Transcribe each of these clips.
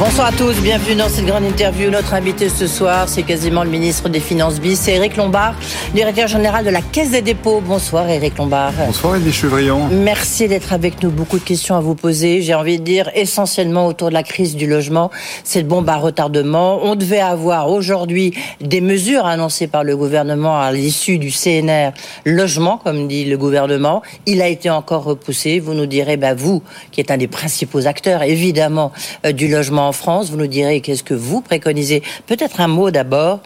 Bonsoir à tous, bienvenue dans cette grande interview. Notre invité ce soir, c'est quasiment le ministre des Finances bis, c'est Eric Lombard, directeur général de la Caisse des dépôts. Bonsoir Eric Lombard. Bonsoir Elie Chevrillon. Merci d'être avec nous. Beaucoup de questions à vous poser. J'ai envie de dire essentiellement autour de la crise du logement, cette bombe à retardement. On devait avoir aujourd'hui des mesures annoncées par le gouvernement à l'issue du CNR logement, comme dit le gouvernement. Il a été encore repoussé. Vous nous direz, bah, vous, qui êtes un des principaux acteurs, évidemment, euh, du logement en France. Vous nous direz qu'est-ce que vous préconisez. Peut-être un mot d'abord.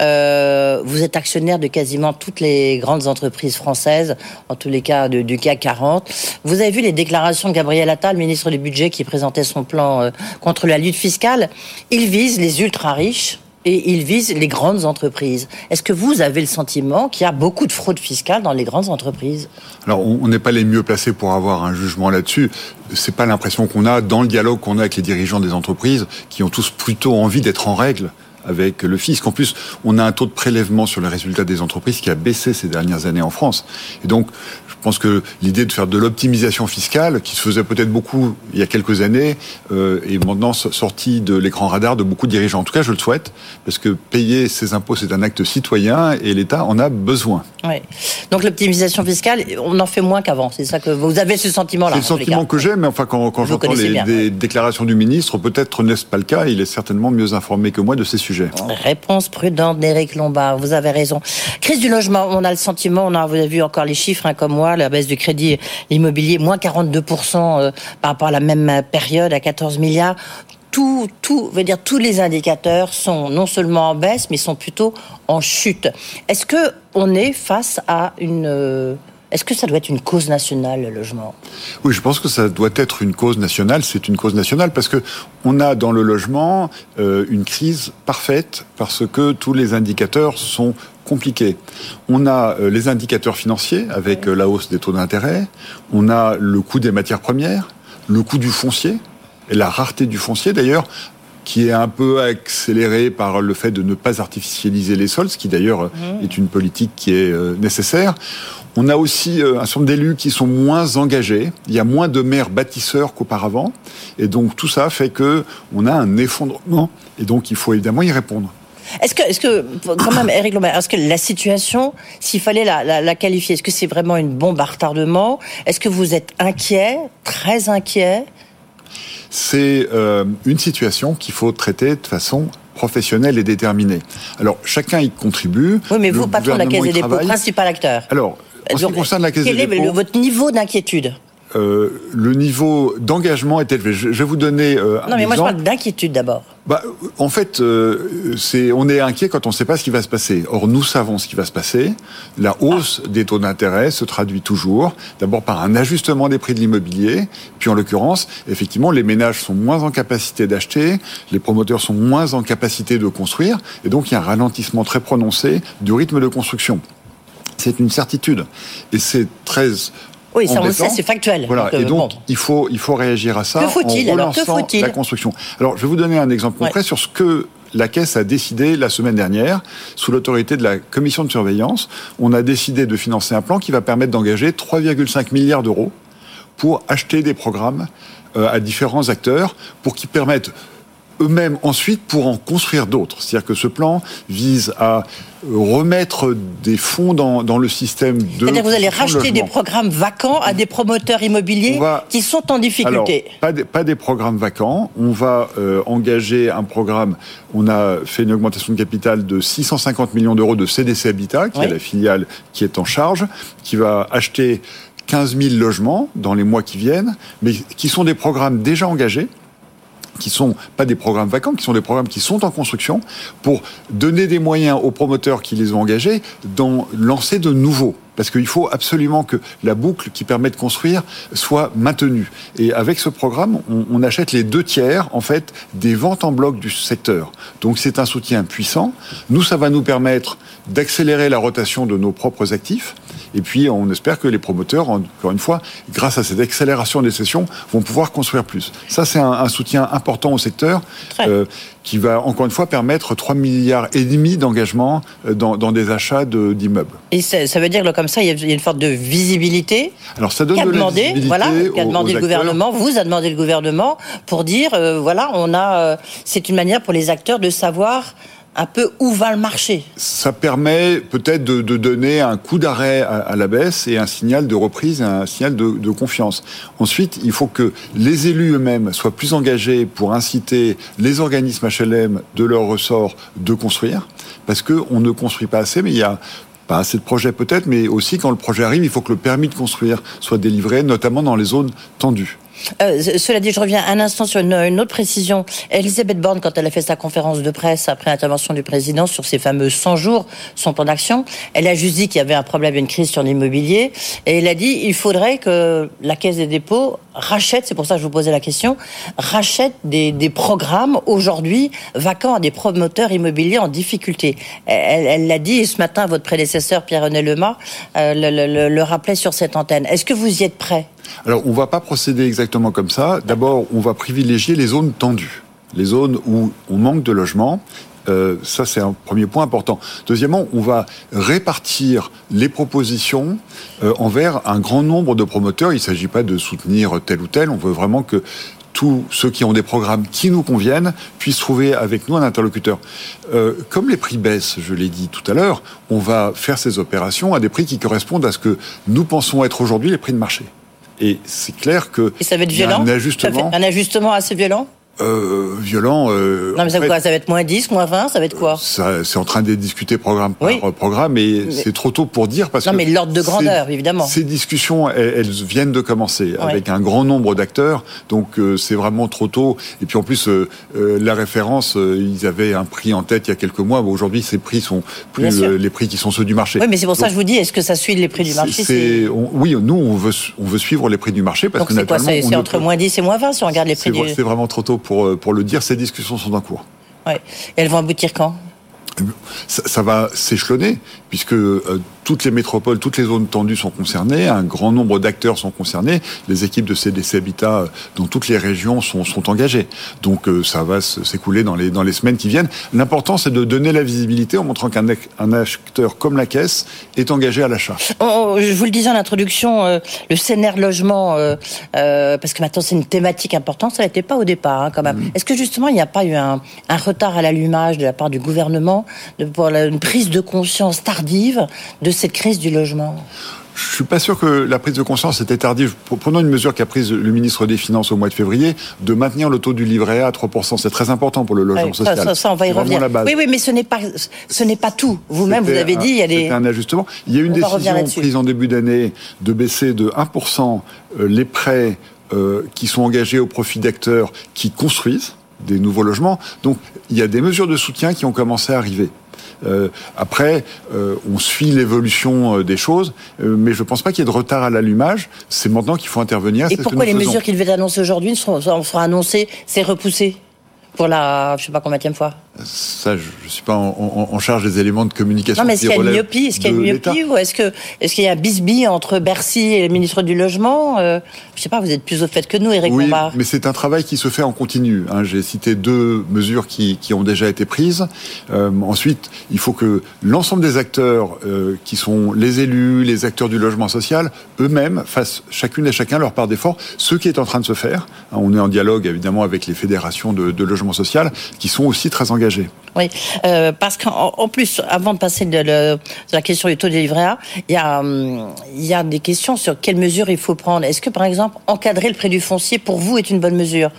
Euh, vous êtes actionnaire de quasiment toutes les grandes entreprises françaises, en tous les cas du CAC 40. Vous avez vu les déclarations de Gabriel Attal, ministre du Budget, qui présentait son plan euh, contre la lutte fiscale. Il vise les ultra riches et il vise les grandes entreprises. Est-ce que vous avez le sentiment qu'il y a beaucoup de fraude fiscale dans les grandes entreprises? Alors, on n'est pas les mieux placés pour avoir un jugement là-dessus. C'est pas l'impression qu'on a dans le dialogue qu'on a avec les dirigeants des entreprises, qui ont tous plutôt envie d'être en règle avec le fisc. En plus, on a un taux de prélèvement sur les résultats des entreprises qui a baissé ces dernières années en France. Et donc, je pense que l'idée de faire de l'optimisation fiscale, qui se faisait peut-être beaucoup il y a quelques années, euh, est maintenant sortie de l'écran radar de beaucoup de dirigeants. En tout cas, je le souhaite, parce que payer ses impôts, c'est un acte citoyen et l'État en a besoin. Oui. Donc l'optimisation fiscale, on en fait moins qu'avant. C'est ça que vous avez ce sentiment-là. C'est le sentiment que j'ai, mais enfin, quand, quand j'entends les, bien, des déclarations du ministre, peut-être n'est-ce pas le cas. Il est certainement mieux informé que moi de ces sujets. Réponse prudente d'Éric Lombard. Vous avez raison. Crise du logement. On a le sentiment, on a, vous avez vu encore les chiffres, hein, comme moi, la baisse du crédit immobilier, moins 42% euh, par rapport à la même période, à 14 milliards tout, tout, veut dire tous les indicateurs sont non seulement en baisse, mais sont plutôt en chute. Est-ce que on est face à une euh, est-ce que ça doit être une cause nationale, le logement? Oui, je pense que ça doit être une cause nationale. C'est une cause nationale parce que on a dans le logement euh, une crise parfaite parce que tous les indicateurs sont compliqués. On a euh, les indicateurs financiers avec euh, la hausse des taux d'intérêt. On a le coût des matières premières, le coût du foncier et la rareté du foncier d'ailleurs qui est un peu accéléré par le fait de ne pas artificialiser les sols, ce qui d'ailleurs mmh. est une politique qui est nécessaire. On a aussi euh, un certain nombre d'élus qui sont moins engagés. Il y a moins de maires bâtisseurs qu'auparavant. Et donc tout ça fait que on a un effondrement. Et donc il faut évidemment y répondre. Est-ce que, est-ce que, quand même, Eric Lombard, est-ce que la situation, s'il fallait la, la, qualifier, est-ce que c'est vraiment une bombe à retardement? Est-ce que vous êtes inquiet, très inquiet? C'est euh, une situation qu'il faut traiter de façon professionnelle et déterminée. Alors, chacun y contribue. Oui, mais vous, patron de la Caisse des dépôts, principal acteur. Alors, en ce qui concerne la Caisse Quel des dépôts, est votre niveau d'inquiétude? euh, le niveau d'engagement est élevé. Je, je vais vous donner euh, Non, mais moi exemple. je parle d'inquiétude d'abord. Bah, en fait, euh, c'est, on est inquiet quand on ne sait pas ce qui va se passer. Or, nous savons ce qui va se passer. La hausse des taux d'intérêt se traduit toujours, d'abord par un ajustement des prix de l'immobilier, puis en l'occurrence, effectivement, les ménages sont moins en capacité d'acheter, les promoteurs sont moins en capacité de construire, et donc il y a un ralentissement très prononcé du rythme de construction. C'est une certitude. Et c'est très Oui, ça on sait, c'est factuel. Voilà, Donc, euh, et donc bon. il faut il faut réagir à ça Que faut-il, alors Que faut-il la construction. Alors je vais vous donner un exemple Ouais. concret sur ce que la Caisse a décidé la semaine dernière, sous l'autorité de la commission de surveillance. On a décidé de financer un plan qui va permettre d'engager 3,5 milliards d'euros pour acheter des programmes euh, à différents acteurs pour qu'ils permettent eux-mêmes ensuite pour en construire d'autres. C'est-à-dire que ce plan vise à remettre des fonds dans, dans le système de. C'est-à-dire que vous allez de racheter des programmes vacants à des promoteurs immobiliers va- qui sont en difficulté. Alors, pas des, pas des programmes vacants. On va euh, engager un programme. On a fait une augmentation de capital de 650 millions d'euros de CDC Habitat, qui Oui. est la filiale qui est en charge, qui va acheter 15 000 logements dans les mois qui viennent, mais qui sont des programmes déjà engagés qui sont pas des programmes vacants, qui sont des programmes qui sont en construction, pour donner des moyens aux promoteurs qui les ont engagés d'en lancer de nouveaux parce qu'il faut absolument que la boucle qui permet de construire soit maintenue. Et avec ce programme, on, achète les deux tiers, en fait, des ventes en bloc du secteur. Donc c'est un soutien puissant. Nous, ça va nous permettre d'accélérer la rotation de nos propres actifs. Et puis, on espère que les promoteurs, encore une fois, grâce à cette accélération des sessions, vont pouvoir construire plus. Ça, c'est un, soutien important au secteur euh, qui va, encore une fois, permettre 3 milliards et demi d'engagement euh, dans, des achats d'immeubles. Et ça, veut dire, comme ça, il y a une sorte de visibilité. Alors, ça donne de demandé, visibilité voilà, qu'a demandé le gouvernement, vous a demandé le gouvernement pour dire, euh, voilà, on a, c'est une manière pour les acteurs de savoir un peu où va le marché. Ça permet peut-être de, donner un coup d'arrêt à, la baisse et un signal de reprise, un signal de, confiance. Ensuite, il faut que les élus eux-mêmes soient plus engagés pour inciter les organismes HLM de leur ressort de construire, parce qu'on ne construit pas assez, mais il y a pas assez de projets peut-être, mais aussi quand le projet arrive, il faut que le permis de construire soit délivré, notamment dans les zones tendues. Euh, cela dit, je reviens un instant sur une, autre précision. Elisabeth Borne, quand elle a fait sa conférence de presse après l'intervention du président sur ces fameux 100 jours, son plan d'action, elle a juste dit qu'il y avait un problème, une crise sur l'immobilier, et elle a dit il faudrait que la Caisse des dépôts rachète, c'est pour ça que je vous posais la question, rachète des, programmes aujourd'hui vacants à des promoteurs immobiliers en difficulté. Elle l'a dit, ce matin, votre prédécesseur Pierre-René Lema euh, le, le rappelait sur cette antenne. Est-ce que vous y êtes prêt? Alors, on ne va pas procéder exactement comme ça. D'abord, on va privilégier les zones tendues, les zones où on manque de logements. Euh, ça, c'est un premier point important. Deuxièmement, on va répartir les propositions euh, envers un grand nombre de promoteurs. Il ne s'agit pas de soutenir tel ou tel. On veut vraiment que tous ceux qui ont des programmes qui nous conviennent puissent trouver avec nous un interlocuteur. Euh, comme les prix baissent, je l'ai dit tout à l'heure, on va faire ces opérations à des prix qui correspondent à ce que nous pensons être aujourd'hui les prix de marché. Et c'est clair que. Et ça va être violent? Un ajustement. un ajustement assez violent? Euh, violent. Euh, non, mais ça, va être moins 10, moins 20, ça va être quoi C'est en train de discuter programme par programme, et c'est trop tôt pour dire parce non, que. mais l'ordre de grandeur, évidemment. Ces discussions, elles, viennent de commencer avec un grand nombre d'acteurs, donc euh, c'est vraiment trop tôt. Et puis en plus, euh, euh, la référence, ils avaient un prix en tête il y a quelques mois. Bon, Aujourd'hui, ces prix sont plus les prix qui sont ceux du marché. Oui, mais c'est pour ça que je vous dis, est-ce que ça suit les prix du marché Oui, nous, on veut, on veut suivre les prix du marché parce donc que C'est entre moins 10 et moins 20 si on regarde les prix du... C'est vraiment trop tôt pour, pour le dire. Ces discussions sont en cours. Ouais. Et elles vont aboutir quand? Ça, va s'échelonner, puisque euh, toutes les métropoles, toutes les zones tendues sont concernées, un grand nombre d'acteurs sont concernés, les équipes de CDC Habitat euh, dans toutes les régions sont, sont engagées. Donc euh, ça va s'écouler dans les, dans les semaines qui viennent. L'important, c'est de donner la visibilité en montrant qu'un un acteur comme la Caisse est engagé à l'achat. je vous le disais en introduction, le CNR logement, parce que maintenant c'est une thématique importante, ça n'était pas au départ hein, quand même. Mm. Est-ce que justement il n'y a pas eu un, un retard à l'allumage de la part du gouvernement pour une prise de conscience tardive de cette crise du logement je suis pas sûr que la prise de conscience était tardive. Prenons une mesure qu'a prise le ministre des Finances au mois de février, de maintenir le taux du livret A à 3%. C'est très important pour le logement social. Ça, on va y revenir. Oui, oui, mais ce n'est pas, ce n'est pas tout. Vous-même, vous avez dit, il y a des... un ajustement. Il y a une décision prise en début d'année de baisser de 1% euh, les prêts euh, qui sont engagés au profit d'acteurs qui construisent des nouveaux logements. Donc, il y a des mesures de soutien qui ont commencé à arriver. Euh, après, euh, on suit l'évolution euh, des choses, mais je ne pense pas qu'il y ait de retard à l'allumage. C'est maintenant qu'il faut intervenir. Et pourquoi les mesures qu'il devait annoncer aujourd'hui seront, seront annoncées, c'est repoussé pour la, je sais pas combien de fois? Ça, je ne suis pas en, charge des éléments de communication. Non, mais est-ce qu'il y a une myopie? Est-ce qu'il y a une myopie ou est-ce que est-ce qu'il y a un bisbille entre Bercy et le ministre du Logement? Euh, Je sais pas, vous êtes plus au fait que nous, Éric Oui, mais c'est un travail qui se fait en continu. Hein. J'ai cité deux mesures qui, qui, ont déjà été prises. Euh, ensuite, il faut que l'ensemble des acteurs, euh, qui sont les élus, les acteurs du logement social, eux-mêmes fassent chacune et chacun leur part d'effort. Ce qui est en train de se faire. Hein, on est en dialogue évidemment avec les fédérations de, de logement social, qui sont aussi très Oui, euh, parce qu'en plus, avant de passer de, la question du taux de livret A, il y, a, hum, il y a des questions sur quelles mesures il faut prendre. Est-ce que, par exemple, encadrer le prix du foncier, pour vous, est une bonne mesure?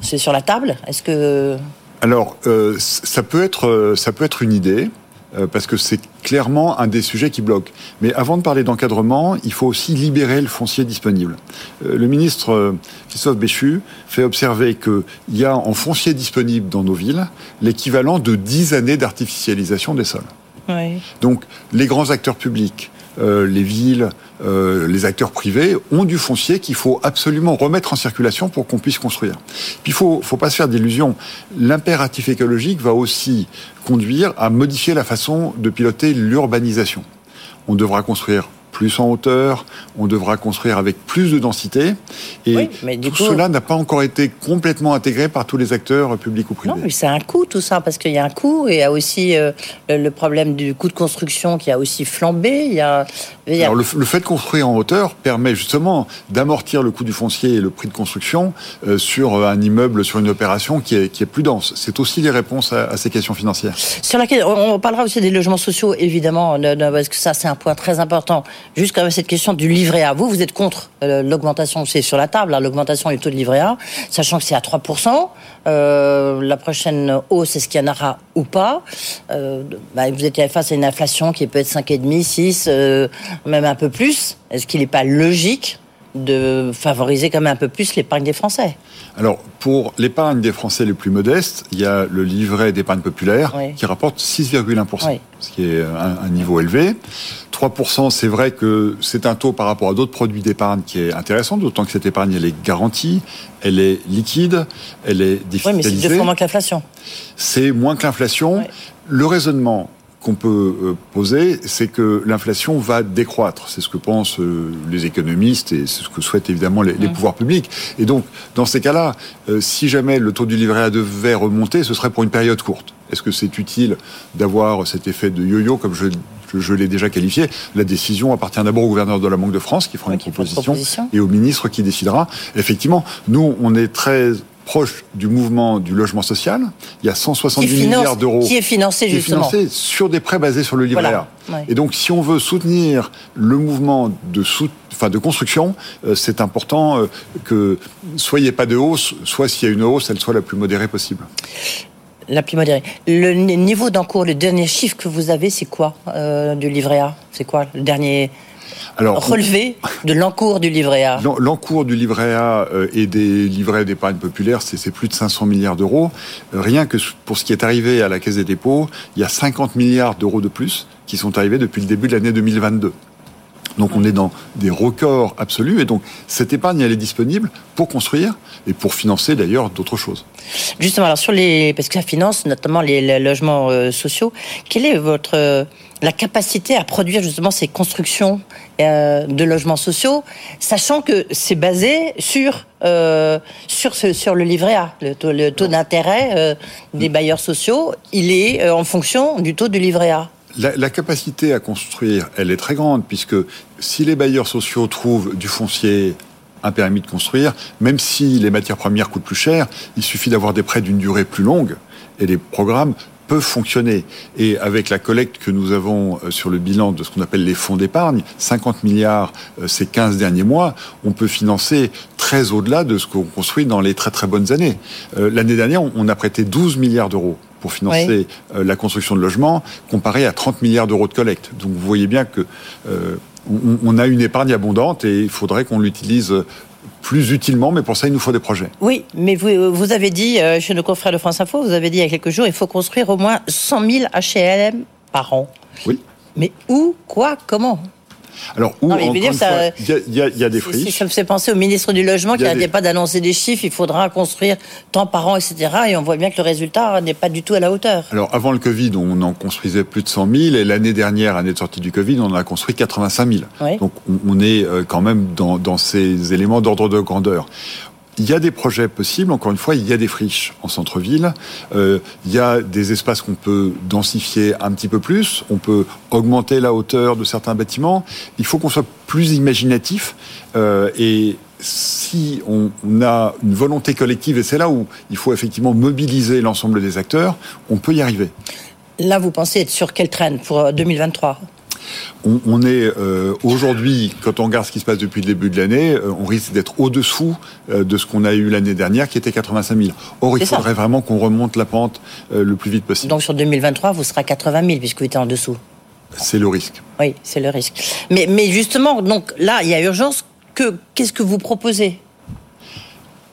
C'est sur la table? Est-ce que... Alors, euh, ça, peut être, euh, ça peut être une idée. Euh, parce que c'est clairement un des sujets qui bloque. Mais avant de parler d'encadrement, il faut aussi libérer le foncier disponible. Euh, le ministre euh, Christophe Béchu fait observer qu'il y a en foncier disponible dans nos villes l'équivalent de 10 années d'artificialisation des sols. Oui. Donc les grands acteurs publics, les villes, euh, les acteurs privés ont du foncier qu'il faut absolument remettre en circulation pour qu'on puisse construire. Puis il faut, faut pas se faire d'illusions. L'impératif écologique va aussi conduire à modifier la façon de piloter l'urbanisation. On devra construire plus en hauteur, on devra construire avec plus de densité. Et tout cela n'a pas encore été complètement intégré par tous les acteurs publics ou privés. Non, mais c'est un coût tout ça, parce qu'il y a un coût, et il y a aussi euh, le problème du coût de construction qui a aussi flambé. Il y a, Alors le, fait de construire en hauteur permet justement d'amortir le coût du foncier et le prix de construction euh, sur euh, un immeuble, sur une opération qui est, qui est plus dense. C'est aussi les réponses à, ces questions financières. Sur laquelle on parlera aussi des logements sociaux, évidemment, parce que ça c'est un point très important. Juste quand même cette question du livret A. Vous, vous êtes contre euh, l'augmentation, c'est sur la table, hein, l'augmentation du taux de livret A, sachant que c'est à 3%. Euh, la prochaine hausse, est-ce qu'il y en aura ou pas euh, bah, Vous êtes face à une inflation qui peut être 5,5, 6, même un peu plus. Est-ce qu'il n'est pas logique de favoriser quand même un peu plus l'épargne des Français? Alors, pour l'épargne des Français les plus modestes, il y a le livret d'épargne populaire qui rapporte 6,1%, ce qui est un, niveau élevé. 3%, c'est vrai que c'est un taux par rapport à d'autres produits d'épargne qui est intéressant, d'autant que cette épargne, elle est garantie, elle est liquide, elle est défiscalisée. Oui, mais c'est deux fois moins que l'inflation. C'est moins que l'inflation. Le raisonnement qu'on peut euh, poser, c'est que l'inflation va décroître. C'est ce que pensent euh, les économistes et c'est ce que souhaitent évidemment les, mmh. pouvoirs publics. Et donc, dans ces cas-là, euh, si jamais le taux du livret A devait remonter, ce serait pour une période courte. Est-ce que c'est utile d'avoir cet effet de yo-yo, comme je, je, l'ai déjà qualifié? La décision appartient d'abord au gouverneur de la Banque de France, qui fera une proposition, et au ministre qui décidera. Effectivement, nous, on est très proche du mouvement du logement social. Il y a 170 milliards d'euros qui est financé justement financé sur des prêts basés sur le livret A. Et donc, si on veut soutenir le mouvement de, enfin, de construction, euh, c'est important euh, que soyez pas de hausse, soit s'il y a une hausse, elle soit la plus modérée possible. La plus modérée. Le niveau d'encours, le dernier chiffre que vous avez, c'est quoi euh, du livret A? C'est quoi le dernier alors, relevé de l'encours du livret A? L'encours du livret A euh, et des livrets d'épargne populaire, c'est plus de 500 milliards d'euros. Euh, rien que pour ce qui est arrivé à la Caisse des dépôts, il y a 50 milliards d'euros de plus qui sont arrivés depuis le début de l'année 2022. Donc on est dans des records absolus et donc cette épargne elle est disponible pour construire et pour financer d'ailleurs d'autres choses. Justement alors sur les parce que ça finance notamment les, logements euh, sociaux, quelle est votre la capacité à produire justement ces constructions euh, de logements sociaux, sachant que c'est basé sur euh, sur ce, sur le livret A, le taux, taux d'intérêt des bailleurs sociaux, il est en fonction du taux du livret A. La, la, capacité à construire, elle est très grande, puisque si les bailleurs sociaux trouvent du foncier, un permis de construire, même si les matières premières coûtent plus cher, il suffit d'avoir des prêts d'une durée plus longue, et les programmes peuvent fonctionner. Et avec la collecte que nous avons euh, sur le bilan de ce qu'on appelle les fonds d'épargne, 50 milliards euh, ces 15 derniers mois, on peut financer très au-delà de ce qu'on construit dans les très très bonnes années. Euh, l'année dernière, on a prêté 12 milliards d'euros pour financer la construction de logements, comparé à 30 milliards d'euros de collecte. Donc vous voyez bien que on, a une épargne abondante et il faudrait qu'on l'utilise plus utilement, mais pour ça, il nous faut des projets. Oui, mais vous, vous avez dit, euh, chez nos confrères de France Info, vous avez dit il y a quelques jours, il faut construire au moins 100 000 HLM par an. Oui. Mais où, quoi, comment? Alors, où, il y, a, des friches. Ça me fait penser au ministre du Logement qui n'arrêtait pas d'annoncer des chiffres, il faudra construire tant par an, etc. Et on voit bien que le résultat n'est pas du tout à la hauteur. Alors, avant le Covid, on en construisait plus de 100 000, et l'année dernière, année de sortie du Covid, on en a construit 85 000. Donc, on est euh, quand même dans, dans ces éléments d'ordre de grandeur. Il y a des projets possibles, encore une fois, il y a des friches en centre-ville, euh, il y a des espaces qu'on peut densifier un petit peu plus, on peut augmenter la hauteur de certains bâtiments, il faut qu'on soit plus imaginatif euh, et si on, a une volonté collective, et c'est là où il faut effectivement mobiliser l'ensemble des acteurs, on peut y arriver. Là, vous pensez être sur quelle traîne pour 2023 On, est euh, aujourd'hui, quand on regarde ce qui se passe depuis le début de l'année, euh, on risque d'être au-dessous euh, de ce qu'on a eu l'année dernière, qui était 85 000. Or, il faudrait vraiment qu'on remonte la pente le plus vite possible. Donc sur 2023, vous serez à 80 000 puisque vous êtes en dessous. C'est le risque. Oui, c'est le risque. Mais, mais justement, donc là, il y a urgence. Que, qu'est-ce que vous proposez?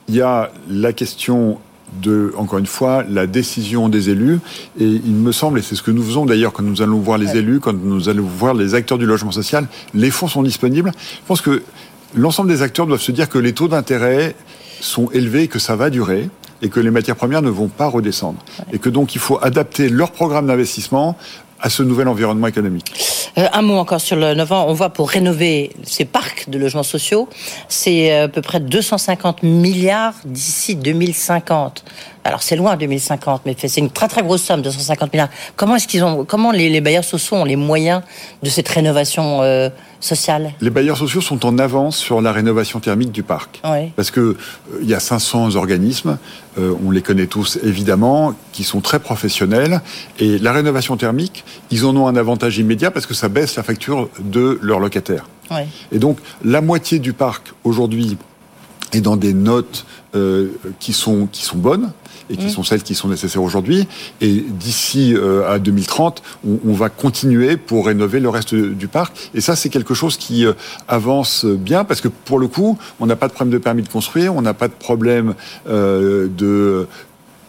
Il y a la question de, encore une fois, la décision des élus. Et il me semble, et c'est ce que nous faisons d'ailleurs quand nous allons voir les élus, quand nous allons voir les acteurs du logement social, les fonds sont disponibles. Je pense que l'ensemble des acteurs doivent se dire que les taux d'intérêt sont élevés et que ça va durer et que les matières premières ne vont pas redescendre. Et que donc il faut adapter leur programme d'investissement à ce nouvel environnement économique. Euh, un mot encore sur le 9 ans. On voit pour rénover ces parcs de logements sociaux, c'est euh, à peu près 250 milliards d'ici 2050. Alors c'est loin 2050, mais c'est une très très grosse somme, 250 milliards. Comment est-ce qu'ils ont, comment les, bailleurs sociaux ont les moyens de cette rénovation euh, sociale Les bailleurs sociaux sont en avance sur la rénovation thermique du parc, parce que il y a 500 organismes, on les connaît tous évidemment, qui sont très professionnels, et la rénovation thermique, ils en ont un avantage immédiat parce que ça baisse la facture de leurs locataires. Et donc, la moitié du parc aujourd'hui est dans des notes euh, qui, sont, qui sont bonnes et qui mmh. sont celles qui sont nécessaires aujourd'hui. Et d'ici euh, à 2030, on, va continuer pour rénover le reste du parc. Et ça, c'est quelque chose qui euh, avance bien parce que pour le coup, on n'a pas de problème de permis de construire, on n'a pas de problème de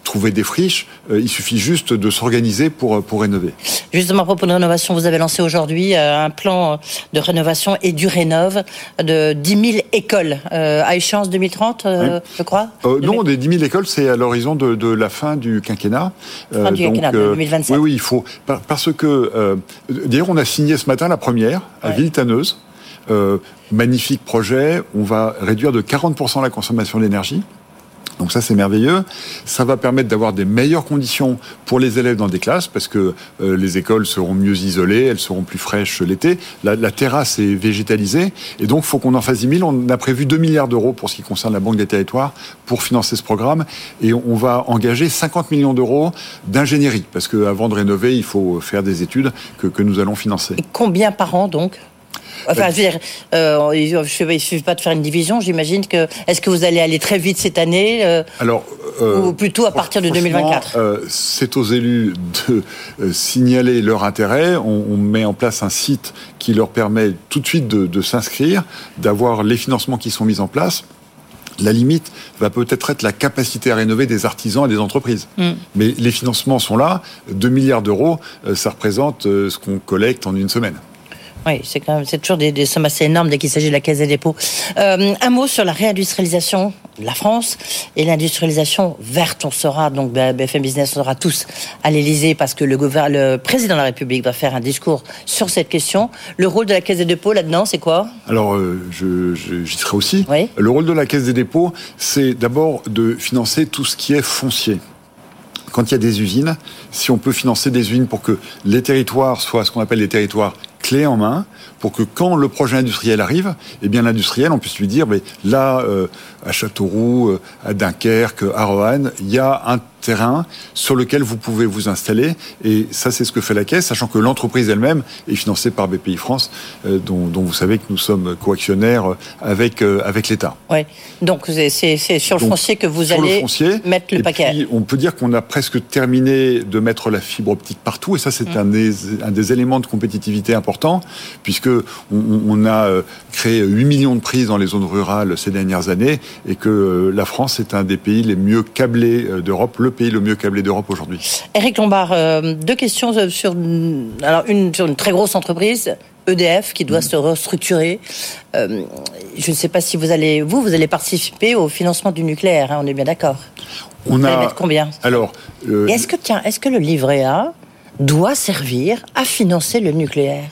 trouver des friches. Euh, il suffit juste de s'organiser pour, euh, pour rénover. Justement, à propos de rénovation, vous avez lancé aujourd'hui euh, un plan de rénovation et du rénove de 10 000 écoles à échéance 2030, je crois Non, des 10 000 écoles, c'est à l'horizon de, de, la fin du quinquennat. Fin du quinquennat, 2027. Oui, oui, il faut. Parce que, d'ailleurs, on a signé ce matin la première à ouais. Villetaneuse. magnifique projet. On va réduire de 40% la consommation d'énergie. Donc ça, c'est merveilleux. Ça va permettre d'avoir des meilleures conditions pour les élèves dans des classes, parce que euh, les écoles seront mieux isolées, elles seront plus fraîches l'été. La, terrasse est végétalisée, et donc faut qu'on en fasse 10 000. On a prévu 2 milliards d'euros pour ce qui concerne la Banque des territoires pour financer ce programme, et on va engager 50 millions d'euros d'ingénierie, parce qu'avant de rénover, il faut faire des études que, que nous allons financer. Et combien par an donc? Enfin, je veux dire, euh, il ne suffit pas de faire une division, j'imagine que. Est-ce que vous allez aller très vite cette année euh, Alors, euh, ou plutôt à partir de 2024 C'est aux élus de signaler leur intérêt. On, met en place un site qui leur permet tout de suite de, s'inscrire, d'avoir les financements qui sont mis en place. La limite va peut-être être la capacité à rénover des artisans et des entreprises. Mm. Mais les financements sont là. 2 milliards d'euros, ça représente ce qu'on collecte en une semaine. Oui, c'est quand même, c'est toujours des, sommes assez énormes dès qu'il s'agit de la Caisse des dépôts. Euh, un mot sur la réindustrialisation de la France et l'industrialisation verte. On sera, donc BFM Business, on sera tous à l'Elysée parce que le, le président de la République va faire un discours sur cette question. Le rôle de la Caisse des dépôts là-dedans, c'est quoi? Alors, euh, je, j'y serai aussi. Le rôle de la Caisse des dépôts, c'est d'abord de financer tout ce qui est foncier quand il y a des usines, si on peut financer des usines pour que les territoires soient ce qu'on appelle les territoires clés en main, pour que quand le projet industriel arrive, eh bien l'industriel, on puisse lui dire, mais là, euh, à Châteauroux, euh, à Dunkerque, à Roanne, il y a un terrain sur lequel vous pouvez vous installer. Et ça, c'est ce que fait la Caisse, sachant que l'entreprise elle-même est financée par BPI France, euh, dont, vous savez que nous sommes coactionnaires avec, euh, avec l'État. Oui, donc c'est sur le foncier que vous allez mettre le paquet. on peut dire qu'on a presque terminé de mettre la fibre optique partout, et ça, c'est mm. un, des, un des éléments de compétitivité importants, puisque on, a euh, créé 8 millions de prises dans les zones rurales ces dernières années, et que la France est un des pays les mieux câblés d'Europe, le pays le mieux câblé d'Europe aujourd'hui. Eric Lombard, euh, deux questions euh, sur, alors une, sur une très grosse entreprise, EDF qui doit mm. se restructurer. Euh, je ne sais pas si vous allez, vous, vous allez participer au financement du nucléaire. Hein, on est bien d'accord. On vous a mettre combien? Alors, est-ce que tiens, est-ce que le livret A doit servir à financer le nucléaire?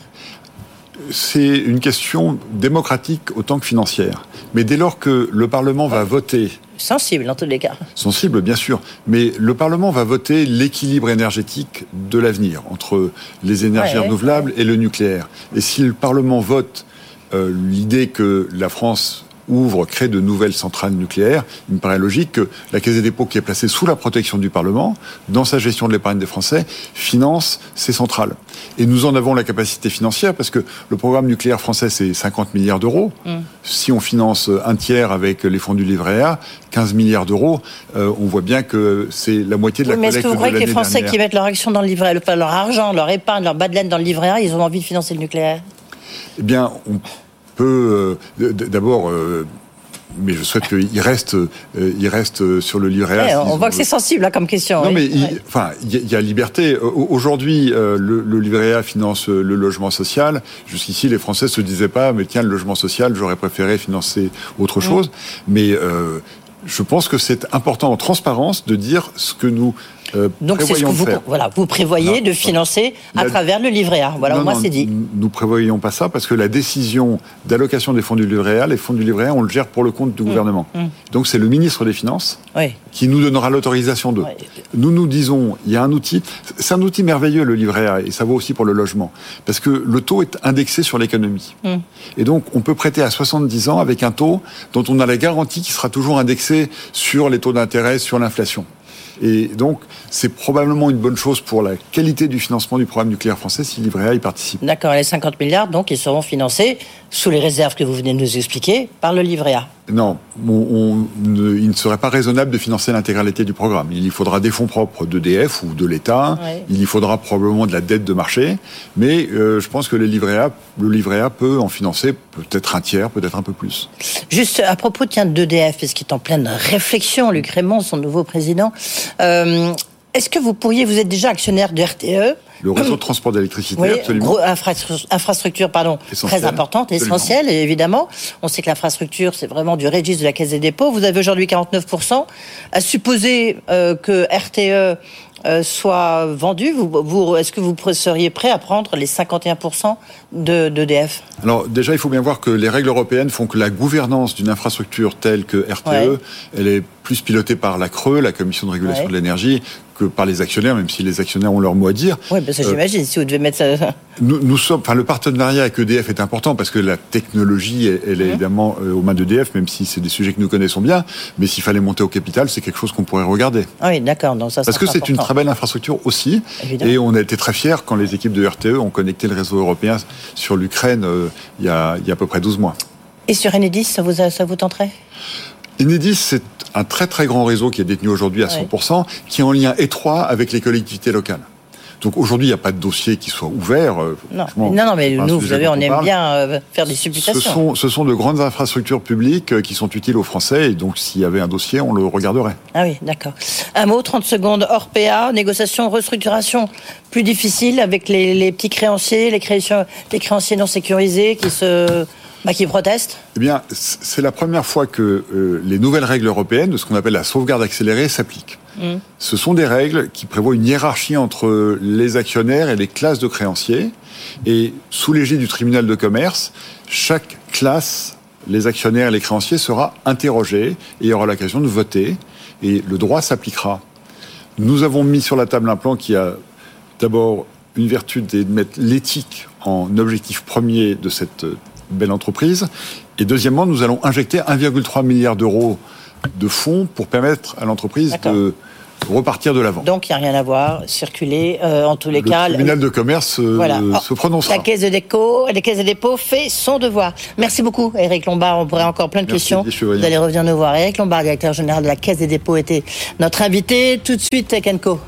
C'est une question démocratique autant que financière. Mais dès lors que le Parlement va voter sensible en tous les cas. Sensible, bien sûr. Mais le Parlement va voter l'équilibre énergétique de l'avenir entre les énergies renouvelables et le nucléaire. Et si le Parlement vote euh, l'idée que la France ouvre, crée de nouvelles centrales nucléaires, il me paraît logique que la Caisse des dépôts, qui est placée sous la protection du Parlement, dans sa gestion de l'épargne des Français, finance ces centrales. Et nous en avons la capacité financière parce que le programme nucléaire français, c'est 50 milliards d'euros. Mm. Si on finance un tiers avec les fonds du livret A, 15 milliards d'euros, euh, on voit bien que c'est la moitié de la oui, mais est-ce que vous croyez que les Français qui mettent leur action dans le livret leur argent, leur épargne, leur bas de laine dans le livret A, ils ont envie de financer le nucléaire? Eh bien, on peut euh, d'abord euh, mais je souhaite qu'il reste, euh, il reste sur le livret A. on voit que c'est sensible là, comme question. Non, mais il, enfin, il y, a liberté. Aujourd'hui, le, le, livret A finance le logement social. Jusqu'ici, les Français se disaient pas, mais tiens, le logement social, j'aurais préféré financer autre chose. Mais euh, je pense que c'est important en transparence de dire ce que nous euh, Donc c'est ce que vous, voilà, vous prévoyez de financer à travers le livret A. Voilà, moi c'est dit. Nous prévoyons pas ça parce que la décision d'allocation des fonds du livret A, les fonds du livret A, on le gère pour le compte du mmh. gouvernement. Mmh. Donc c'est le ministre des Finances qui nous donnera l'autorisation de. Nous nous disons, il y a un outil, c'est un outil merveilleux le livret A et ça vaut aussi pour le logement parce que le taux est indexé sur l'économie. Mmh. Et donc on peut prêter à 70 ans avec un taux dont on a la garantie qui sera toujours indexé sur les taux d'intérêt, sur l'inflation. Et donc, c'est probablement une bonne chose pour la qualité du financement du programme nucléaire français si livret A y participe. D'accord, les 50 milliards, donc, ils seront financés sous les réserves que vous venez de nous expliquer par le livret A. Non, on, il ne serait pas raisonnable de financer l'intégralité du programme. Il y faudra des fonds propres d'EDF ou de l'État, il y faudra probablement de la dette de marché, mais euh, je pense que les livrets A, le livret A peut en financer peut-être un tiers, peut-être un peu plus. Juste à propos d'EDF, parce qu'il est en pleine réflexion, Luc Raymond, son nouveau président, est-ce que vous pourriez, vous êtes déjà actionnaire de RTE le réseau de transport d'électricité, oui, absolument. infrastructure, pardon, très importante, essentielle, évidemment. On sait que l'infrastructure, c'est vraiment du registre de la Caisse des dépôts. Vous avez aujourd'hui 49%. À supposer euh, que RTE euh, soit vendu, vous, est-ce que vous seriez prêt à prendre les 51% d'EDF Alors déjà, il faut bien voir que les règles européennes font que la gouvernance d'une infrastructure telle que RTE, elle est plus pilotée par la CRE, la Commission de régulation de l'énergie, que par les actionnaires, même si les actionnaires ont leur mot à dire. Oui, ça euh, j'imagine, si vous devez mettre ça... Nous, sommes, enfin, le partenariat avec EDF est important parce que la technologie, elle, est mhm. évidemment euh, aux mains d'EDF, même si c'est des sujets que nous connaissons bien. Mais s'il fallait monter au capital, c'est quelque chose qu'on pourrait regarder. Ah oui, d'accord. Parce que c'est une très belle infrastructure aussi. Et on a été très fiers quand les équipes de RTE ont connecté le réseau européen sur l'Ukraine euh, il, y a, il y a à peu près 12 mois. Et sur Enedis, ça vous, ça vous tenterait? Enedis, c'est un très très grand réseau qui est détenu aujourd'hui à 100%, qui est en lien étroit avec les collectivités locales. Donc aujourd'hui, il n'y a pas de dossier qui soit ouvert. Euh, non, non, mais nous, vous savez, on aime bien euh, faire des supputations. Ce sont, ce sont de grandes infrastructures publiques euh, qui sont utiles aux Français, et donc s'il y avait un dossier, on le regarderait. Ah oui, d'accord. Un mot, 30 secondes, hors PA, négociation, restructuration plus difficile avec les, petits créanciers, les, créanciers, les créanciers non sécurisés qui se bah, qui protestent? Eh bien, c'est la première fois que euh, les nouvelles règles européennes de ce qu'on appelle la sauvegarde accélérée s'appliquent. Mm. Ce sont des règles qui prévoient une hiérarchie entre les actionnaires et les classes de créanciers. Et sous l'égide du tribunal de commerce, chaque classe, les actionnaires et les créanciers, sera interrogée et aura l'occasion de voter. Et le droit s'appliquera. Nous avons mis sur la table un plan qui a d'abord une vertu de mettre l'éthique en objectif premier de cette belle entreprise. Et deuxièmement, nous allons injecter 1,3 milliard d'euros de fonds pour permettre à l'entreprise de repartir de l'avant. Donc il n'y a rien à voir, circuler, euh, en tous les cas. Le tribunal de commerce euh, se prononcera. La caisse de dépôt, les caisses de dépôt fait son devoir. Merci beaucoup, Eric Lombard. On pourrait encore plein de questions. Vous allez revenir nous voir. Eric Lombard, directeur général de la caisse des dépôts, était notre invité. Tout de suite, Kenko.